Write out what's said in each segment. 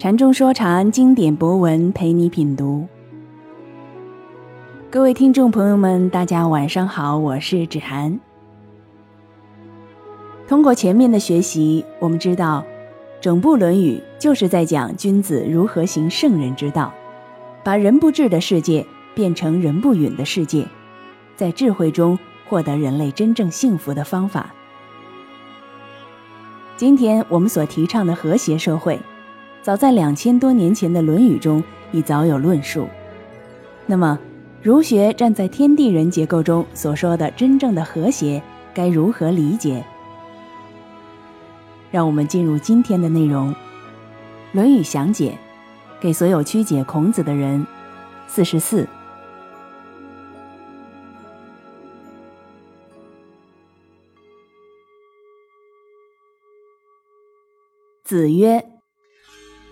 禅中说禅，经典博文陪你品读。各位听众朋友们，大家晚上好，我是芷涵。通过前面的学习，我们知道，整部《论语》就是在讲君子如何行圣人之道，把人不治的世界变成人不允的世界，在智慧中获得人类真正幸福的方法。今天我们所提倡的和谐社会。早在两千多年前的《论语》中已早有论述。那么，儒学站在天地人结构中所说的真正的和谐，该如何理解？让我们进入今天的内容，《论语详解》，给所有曲解孔子的人。四十四。子曰。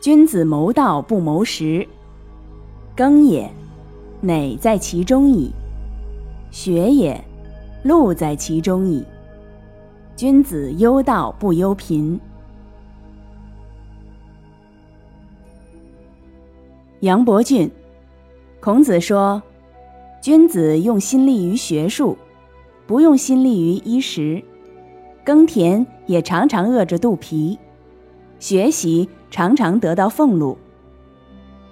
君子谋道不谋食，耕也，馁在其中矣；学也，禄在其中矣。君子忧道不忧贫。杨伯峻，孔子说：“君子用心力于学术，不用心力于衣食；耕田也常常饿着肚皮，学习。”常常得到俸禄。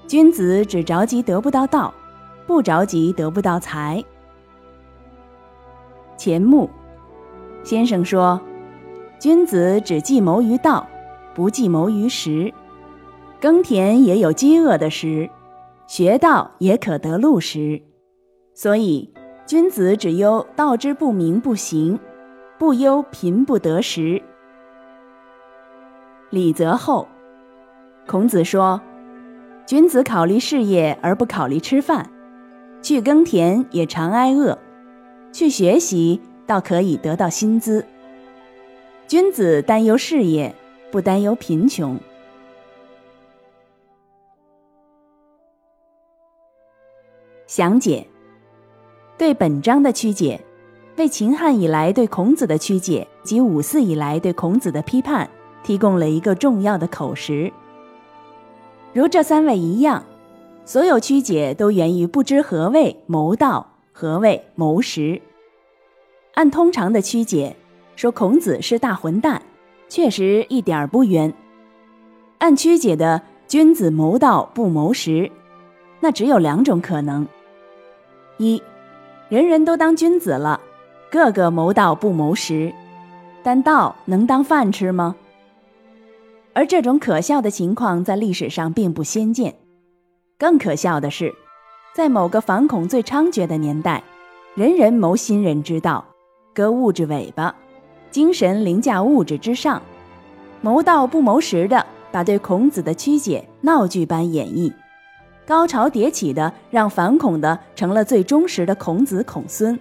君子只着急得不到道，不着急得不到财。钱穆先生说：“君子只计谋于道，不计谋于食。耕田也有饥饿的时，学道也可得禄时。所以，君子只忧道之不明不行，不忧贫不得食。”李泽厚。孔子说：“君子考虑事业而不考虑吃饭，去耕田也常挨饿，去学习倒可以得到薪资。君子担忧事业，不担忧贫穷。”详解对本章的曲解，为秦汉以来对孔子的曲解及五四以来对孔子的批判提供了一个重要的口实。如这三位一样，所有曲解都源于不知何谓谋道，何谓谋食。按通常的曲解，说孔子是大混蛋，确实一点儿不冤。按曲解的“君子谋道不谋食”，那只有两种可能：一，人人都当君子了，个个谋道不谋食，但道能当饭吃吗？而这种可笑的情况在历史上并不鲜见。更可笑的是，在某个反恐最猖獗的年代，人人谋新人之道，割物质尾巴，精神凌驾物质之上，谋道不谋食的，把对孔子的曲解闹剧般演绎，高潮迭起的让反恐的成了最忠实的孔子孔孙。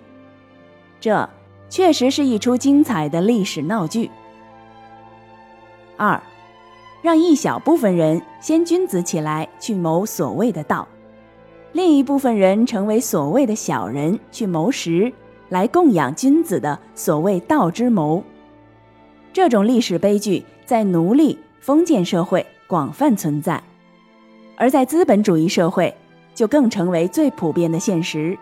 这确实是一出精彩的历史闹剧。二。让一小部分人先君子起来去谋所谓的道，另一部分人成为所谓的小人去谋食，来供养君子的所谓道之谋。这种历史悲剧在奴隶封建社会广泛存在，而在资本主义社会就更成为最普遍的现实。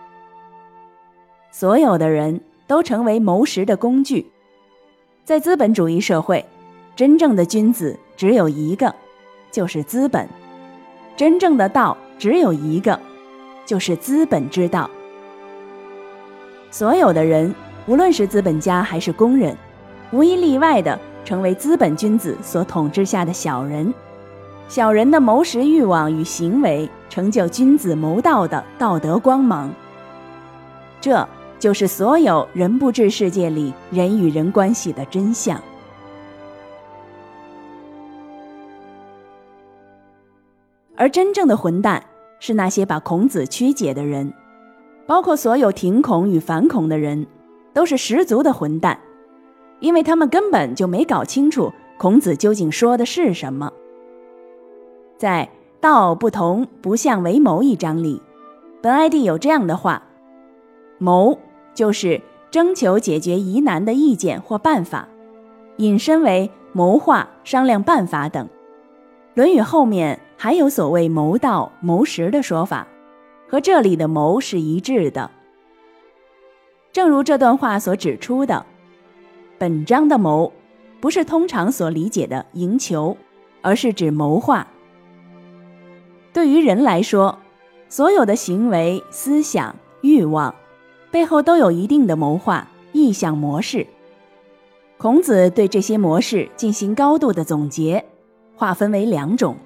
所有的人都成为谋食的工具，在资本主义社会。真正的君子只有一个，就是资本；真正的道只有一个，就是资本之道。所有的人，无论是资本家还是工人，无一例外的成为资本君子所统治下的小人。小人的谋食欲望与行为，成就君子谋道的道德光芒。这就是所有人不治世界里人与人关系的真相。而真正的混蛋是那些把孔子曲解的人，包括所有挺孔与反孔的人，都是十足的混蛋，因为他们根本就没搞清楚孔子究竟说的是什么。在“道不同，不相为谋”一章里，本 ID 有这样的话：“谋就是征求解决疑难的意见或办法，引申为谋划、商量办法等。论语》后面还有所谓“谋道”“谋实”的说法，和这里的“谋”是一致的。正如这段话所指出的，本章的“谋”不是通常所理解的赢球，而是指谋划。对于人来说，所有的行为、思想、欲望背后都有一定的谋划、意向模式。孔子对这些模式进行高度的总结，划分为两种：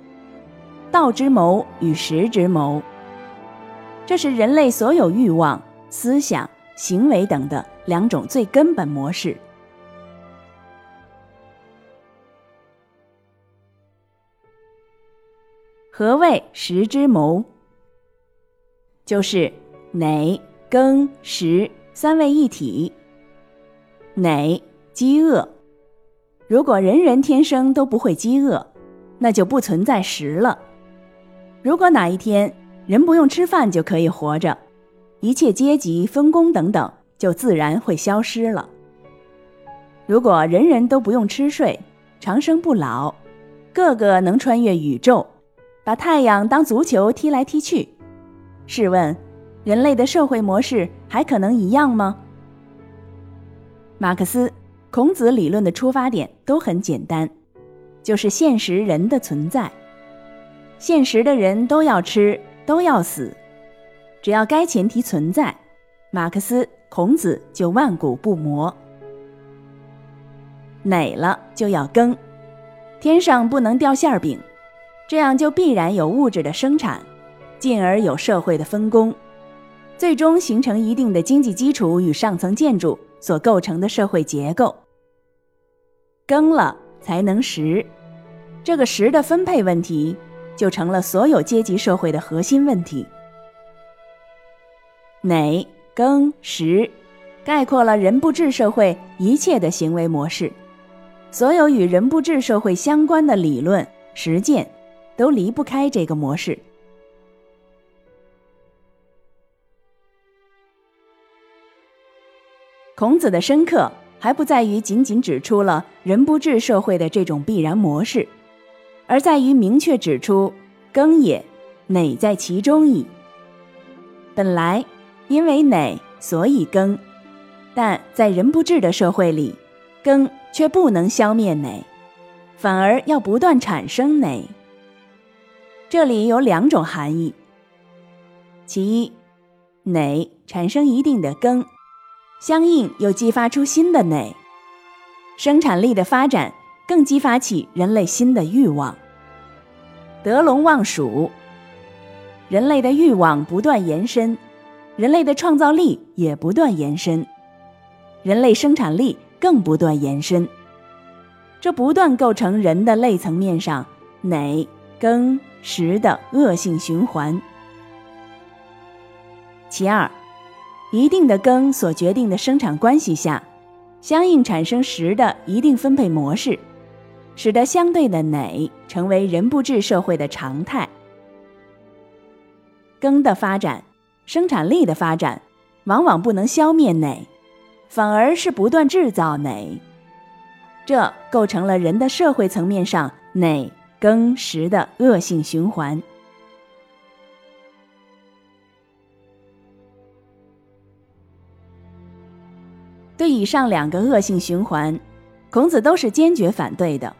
道之谋与食之谋。这是人类所有欲望、思想、行为等的两种最根本模式。何谓食之谋？就是馁、耕、食三位一体。馁。饥饿，如果人人天生都不会饥饿，那就不存在食了。如果哪一天人不用吃饭就可以活着，一切阶级分工等等就自然会消失了。如果人人都不用吃睡，长生不老，个个能穿越宇宙，把太阳当足球踢来踢去，试问，人类的社会模式还可能一样吗？马克思。孔子理论的出发点都很简单，就是现实人的存在。现实的人都要吃，都要死，只要该前提存在，马克思、孔子就万古不磨。馁了就要耕，天上不能掉馅儿饼，这样就必然有物质的生产，进而有社会的分工，最终形成一定的经济基础与上层建筑。所构成的社会结构，耕了才能食，这个食的分配问题就成了所有阶级社会的核心问题。馁、耕、食，概括了人不治社会一切的行为模式，所有与人不治社会相关的理论实践，都离不开这个模式。孔子的深刻还不在于仅仅指出了人不治社会的这种必然模式，而在于明确指出“耕也，馁在其中矣”。本来因为馁，所以耕，但在人不治的社会里，耕却不能消灭馁，反而要不断产生馁。这里有两种含义：其一，馁产生一定的耕。相应又激发出新的馁，生产力的发展更激发起人类新的欲望。得陇望蜀，人类的欲望不断延伸，人类的创造力也不断延伸，人类生产力更不断延伸，这不断构成人的类层面上馁、耕、食的恶性循环。其二。一定的耕所决定的生产关系下，相应产生食的一定分配模式，使得相对的馁成为人不治社会的常态。耕的发展，生产力的发展，往往不能消灭馁，反而是不断制造馁，这构成了人的社会层面上馁耕食的恶性循环。对以上两个恶性循环，孔子都是坚决反对的。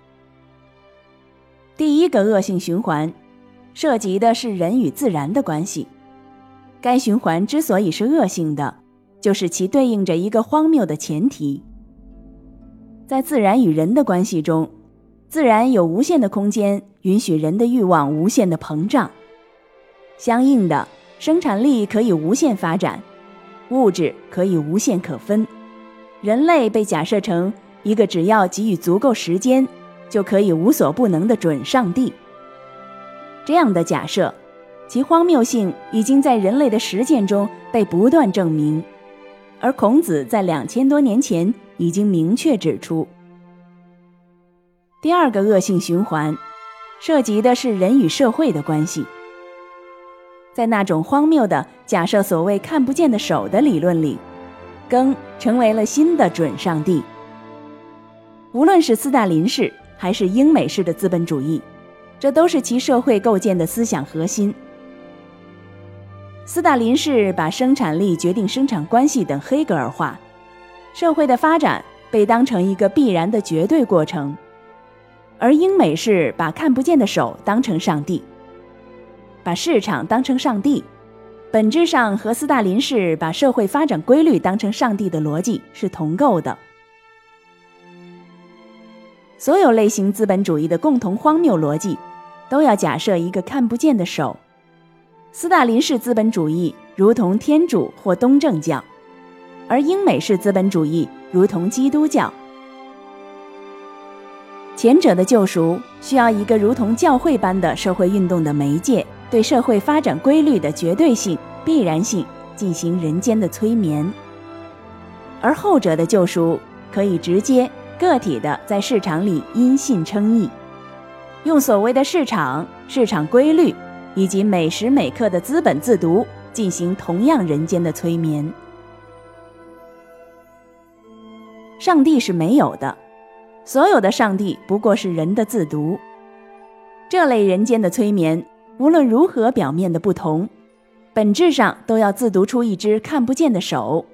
第一个恶性循环，涉及的是人与自然的关系。该循环之所以是恶性的，就是其对应着一个荒谬的前提：在自然与人的关系中，自然有无限的空间，允许人的欲望无限的膨胀；相应的，生产力可以无限发展，物质可以无限可分。人类被假设成一个只要给予足够时间就可以无所不能的准上帝。这样的假设，其荒谬性已经在人类的实践中被不断证明，而孔子在两千多年前已经明确指出。第二个恶性循环，涉及的是人与社会的关系。在那种荒谬的假设所谓看不见的手的理论里。更成为了新的准上帝。无论是斯大林式还是英美式的资本主义，这都是其社会构建的思想核心。斯大林式把生产力决定生产关系等黑格尔化，社会的发展被当成一个必然的绝对过程，而英美式把看不见的手当成上帝，把市场当成上帝，本质上和斯大林式把社会发展规律当成上帝的逻辑是同构的。所有类型资本主义的共同荒谬逻辑，都要假设一个看不见的手。斯大林式资本主义如同天主或东正教，而英美式资本主义如同基督教。前者的救赎需要一个如同教会般的社会运动的媒介，对社会发展规律的绝对性、必然性进行人间的催眠；而后者的救赎可以直接个体的在市场里因信称义，用所谓的市场、市场规律。以及每时每刻的资本自读进行同样人间的催眠。上帝是没有的，所有的上帝不过是人的自读。这类人间的催眠，无论如何表面的不同，本质上都要自读出一只看不见的手，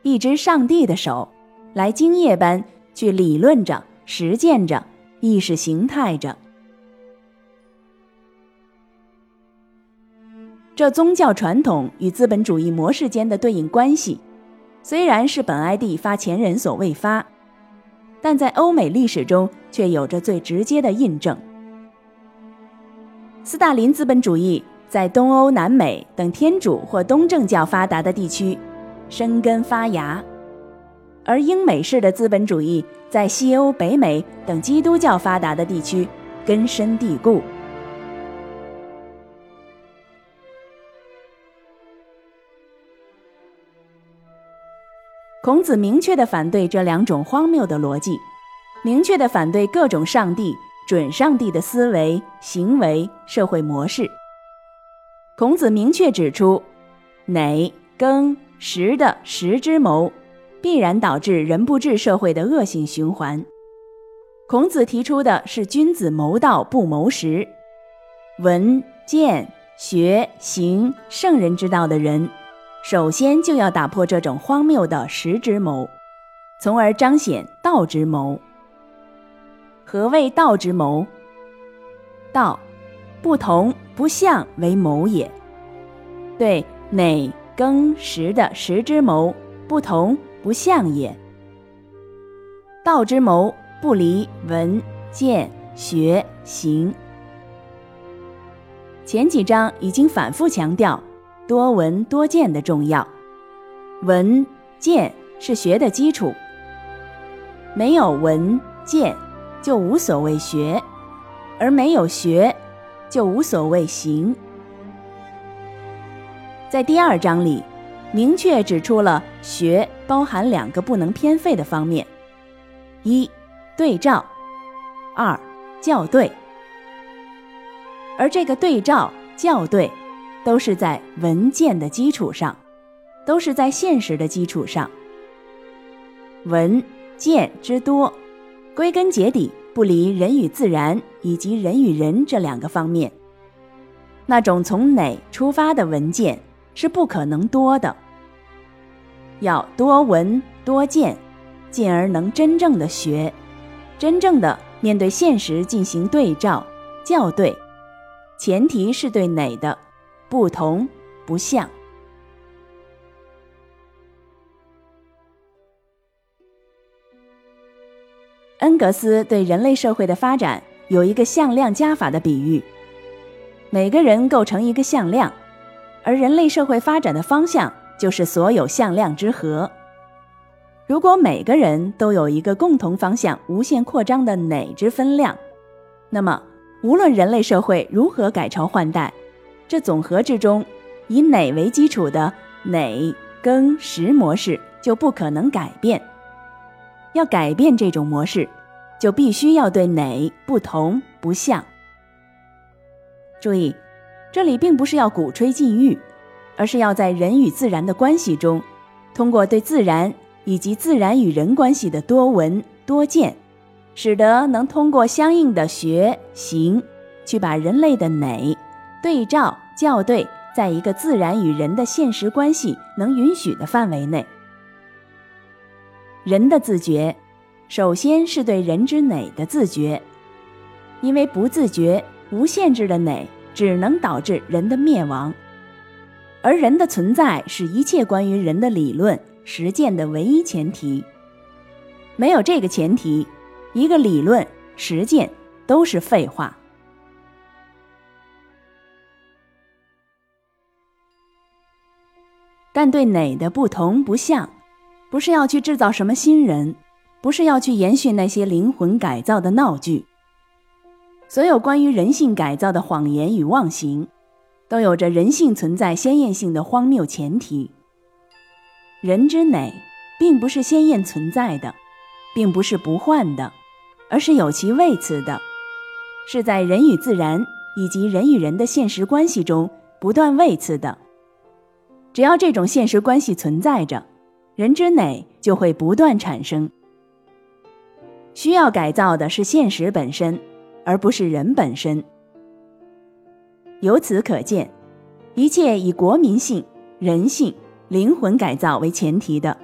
一只上帝的手，来精液般去理论着、实践着、意识形态着。这宗教传统与资本主义模式间的对应关系，虽然是本 ID 发前人所未发，但在欧美历史中却有着最直接的印证。斯大林资本主义在东欧、南美等天主或东正教发达的地区生根发芽，而英美式的资本主义在西欧、北美等基督教发达的地区根深蒂固。孔子明确的反对这两种荒谬的逻辑，明确的反对各种上帝、准上帝的思维、行为、社会模式。孔子明确指出，馁、耕、食的食之谋，必然导致人不治社会的恶性循环。孔子提出的是君子谋道不谋食，闻、见、学、行圣人之道的人。首先就要打破这种荒谬的食之谋，从而彰显道之谋。何谓道之谋？道，不同不相为谋也。对馁耕食的食之谋，不同不相也。道之谋不离闻见学行。前几章已经反复强调。多闻多见的重要，闻见是学的基础。没有闻见，就无所谓学；而没有学，就无所谓行。在第二章里，明确指出了学包含两个不能偏废的方面：一对照，二校对。而这个对照校对。都是在文件的基础上，都是在现实的基础上。文件之多，归根结底不离人与自然以及人与人这两个方面。那种从哪出发的文件是不可能多的。要多闻多见，进而能真正的学，真正的面对现实进行对照校对，前提是对哪的。不同不像。恩格斯对人类社会的发展有一个向量加法的比喻：每个人构成一个向量，而人类社会发展的方向就是所有向量之和。如果每个人都有一个共同方向无限扩张的哪之分量，那么无论人类社会如何改朝换代。这总和之中，以哪为基础的哪耕食模式就不可能改变。要改变这种模式，就必须要对哪不同不像。注意，这里并不是要鼓吹禁欲，而是要在人与自然的关系中，通过对自然以及自然与人关系的多闻多见，使得能通过相应的学行，去把人类的美对照校对在一个自然与人的现实关系能允许的范围内。人的自觉，首先是对人之美的自觉，因为不自觉、无限制的美只能导致人的灭亡，而人的存在是一切关于人的理论实践的唯一前提。没有这个前提，一个理论实践都是废话。但对哪的不同不像，不是要去制造什么新人，不是要去延续那些灵魂改造的闹剧。所有关于人性改造的谎言与妄行，都有着人性存在鲜艳性的荒谬前提。人之美，并不是鲜艳存在的，并不是不换的，而是有其位次的，是在人与自然以及人与人的现实关系中不断位次的。只要这种现实关系存在着，人之美就会不断产生。需要改造的是现实本身，而不是人本身。由此可见，一切以国民性、人性、灵魂改造为前提的，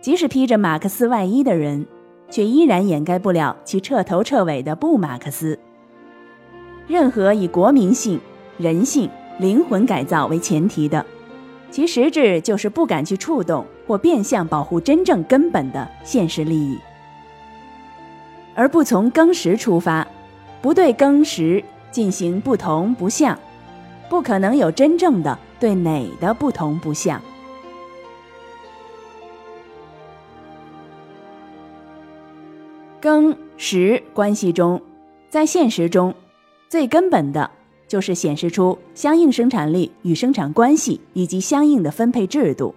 即使披着马克思外衣的人，却依然掩盖不了其彻头彻尾的不马克思。任何以国民性、人性、灵魂改造为前提的。其实质就是不敢去触动或变相保护真正根本的现实利益，而不从更实出发，不对更时进行不同不相，不可能有真正的对哪的不同不相。更时关系中，在现实中最根本的。就是显示出相应生产力与生产关系以及相应的分配制度，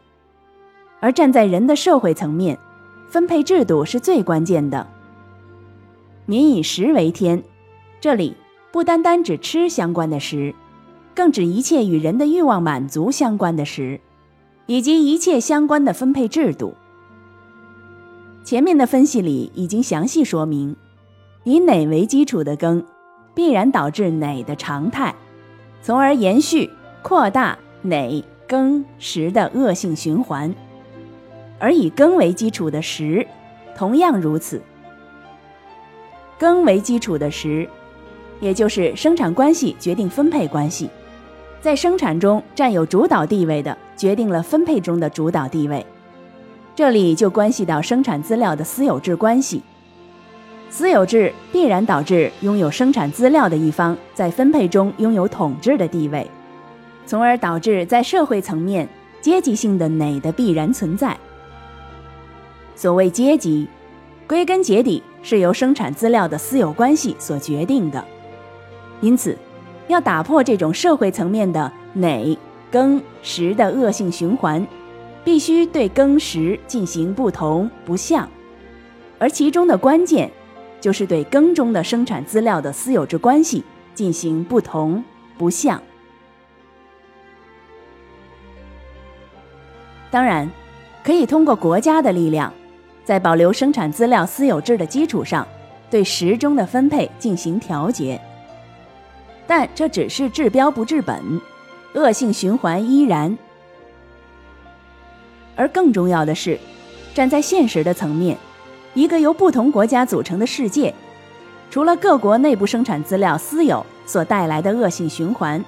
而站在人的社会层面，分配制度是最关键的。民以食为天，这里不单单指吃相关的食，更指一切与人的欲望满足相关的食，以及一切相关的分配制度。前面的分析里已经详细说明，以哪为基础的羹。必然导致馁的常态，从而延续扩大馁庚时的恶性循环，而以庚为基础的食，同样如此。庚为基础的食，也就是生产关系决定分配关系，在生产中占有主导地位的，决定了分配中的主导地位。这里就关系到生产资料的私有制关系。私有制必然导致拥有生产资料的一方在分配中拥有统治的地位，从而导致在社会层面阶级性的哪的必然存在。所谓阶级，归根结底是由生产资料的私有关系所决定的。因此，要打破这种社会层面的哪庚时的恶性循环，必须对庚时进行不同不像，而其中的关键。就是对耕中的生产资料的私有制关系进行不同不像。当然，可以通过国家的力量，在保留生产资料私有制的基础上，对时钟的分配进行调节。但这只是治标不治本，恶性循环依然。而更重要的是，站在现实的层面。一个由不同国家组成的世界，除了各国内部生产资料私有所带来的恶性循环，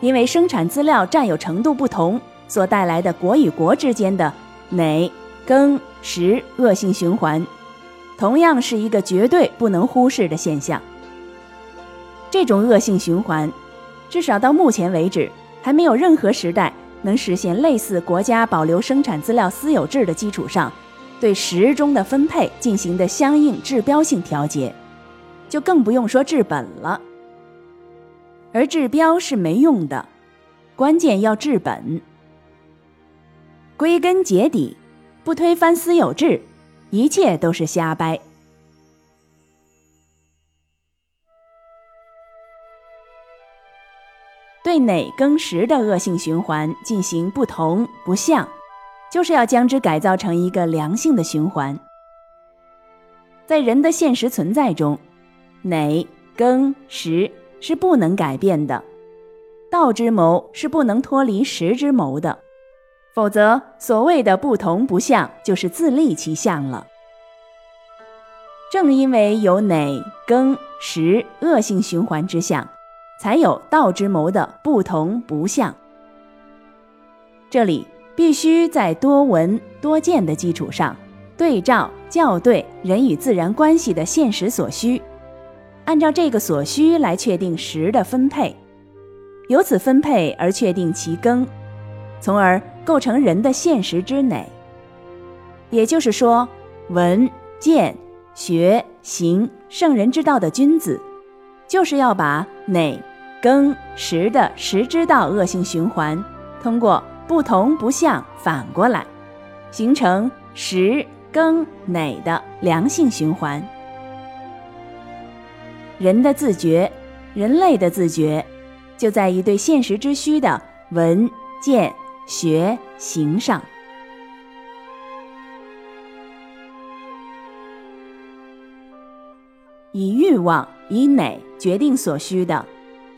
因为生产资料占有程度不同所带来的国与国之间的馁、庚、时恶性循环，同样是一个绝对不能忽视的现象。这种恶性循环，至少到目前为止，还没有任何时代能实现类似国家保留生产资料私有制的基础上。对时钟的分配进行的相应治标性调节，就更不用说治本了。而治标是没用的，关键要治本。归根结底，不推翻私有制，一切都是瞎掰。对哪更时的恶性循环进行不同不像。就是要将之改造成一个良性的循环。在人的现实存在中，馁、庚、时是不能改变的，道之谋是不能脱离实之谋的，否则所谓的不同不像就是自立其相了。正因为有馁、庚、时恶性循环之相，才有道之谋的不同不相。这里必须在多闻多见的基础上，对照校对人与自然关系的现实所需，按照这个所需来确定时的分配，由此分配而确定其更，从而构成人的现实之馁。也就是说，闻见。学行圣人之道的君子，就是要把馁、庚、时的时之道恶性循环，通过不同不相反过来，形成时庚馁的良性循环。人的自觉，人类的自觉，就在于对现实之需的闻、见、学、行上。以欲望、以馁决定所需的，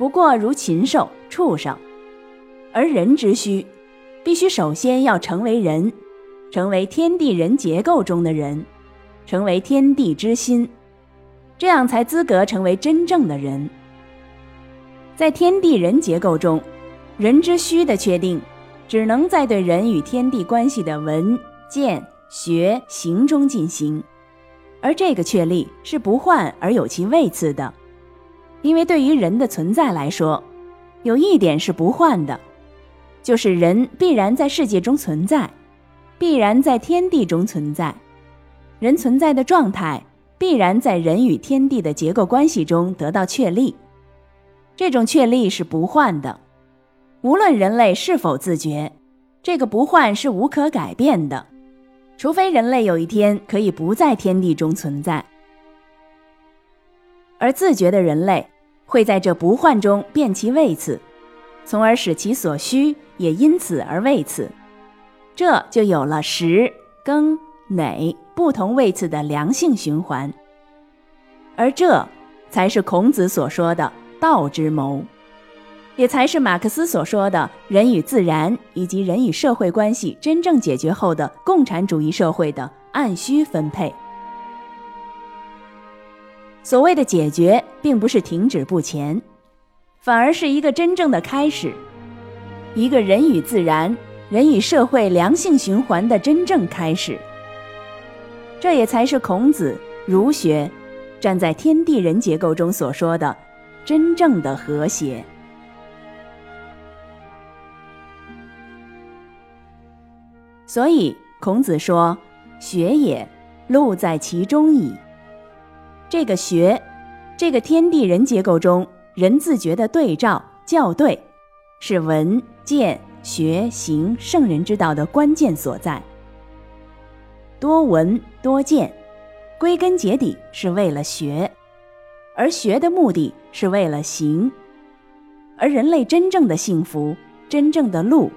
不过如禽兽、畜生；而人之需，必须首先要成为人，成为天地人结构中的人，成为天地之心，这样才资格成为真正的人。在天地人结构中，人之需的确定，只能在对人与天地关系的闻、见、学、行中进行。而这个确立是不换而有其位次的，因为对于人的存在来说，有一点是不换的，就是人必然在世界中存在，必然在天地中存在，人存在的状态必然在人与天地的结构关系中得到确立，这种确立是不换的，无论人类是否自觉，这个不换是无可改变的。除非人类有一天可以不在天地中存在，而自觉的人类会在这不换中变其位次，从而使其所需也因此而位次，这就有了时庚馁不同位次的良性循环，而这才是孔子所说的道之谋。也才是马克思所说的人与自然以及人与社会关系真正解决后的共产主义社会的按需分配。所谓的解决，并不是停止不前，反而是一个真正的开始，一个人与自然、人与社会良性循环的真正开始。这也才是孔子、儒学站在天地人结构中所说的真正的和谐。所以孔子说：“学也，路在其中矣。”这个学，这个天地人结构中人自觉的对照校对，是闻见学行圣人之道的关键所在。多闻多见，归根结底是为了学，而学的目的是为了行，而人类真正的幸福，真正的路，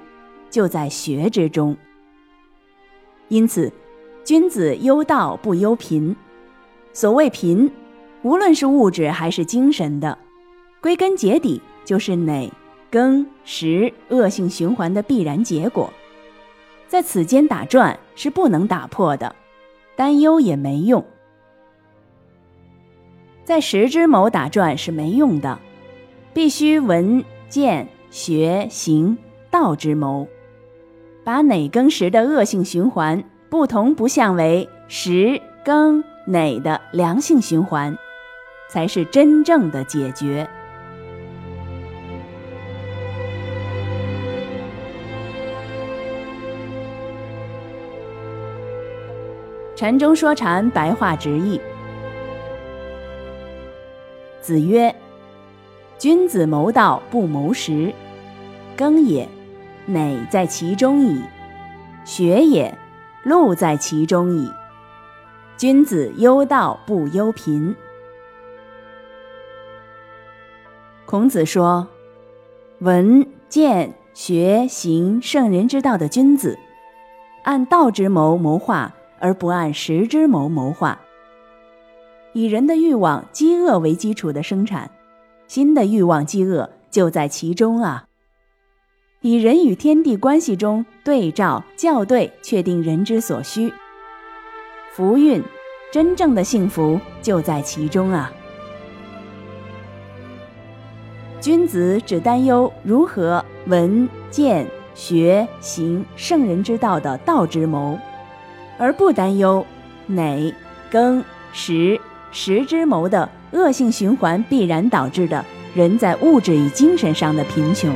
就在学之中。因此，君子忧道不忧贫。所谓贫，无论是物质还是精神的，归根结底就是馁、庚、时恶性循环的必然结果，在此间打转是不能打破的，担忧也没用。在时之谋打转是没用的，必须闻、见、学、行道之谋。把馁庚时的恶性循环不同不相为时庚馁的良性循环，才是真正的解决。禅中说禅，白话直译。子曰：“君子谋道不谋食，耕也。”馁在其中矣，学也；路在其中矣。君子忧道不忧贫。孔子说：“闻见学行圣人之道的君子，按道之谋谋划，而不按时之谋谋划。以人的欲望、饥饿为基础的生产，新的欲望饥饿就在其中啊！以人与天地关系中对照校对，确定人之所需。福运，真正的幸福就在其中啊！君子只担忧如何闻见学行圣人之道的道之谋，而不担忧馁耕食食之谋的恶性循环必然导致的人在物质与精神上的贫穷。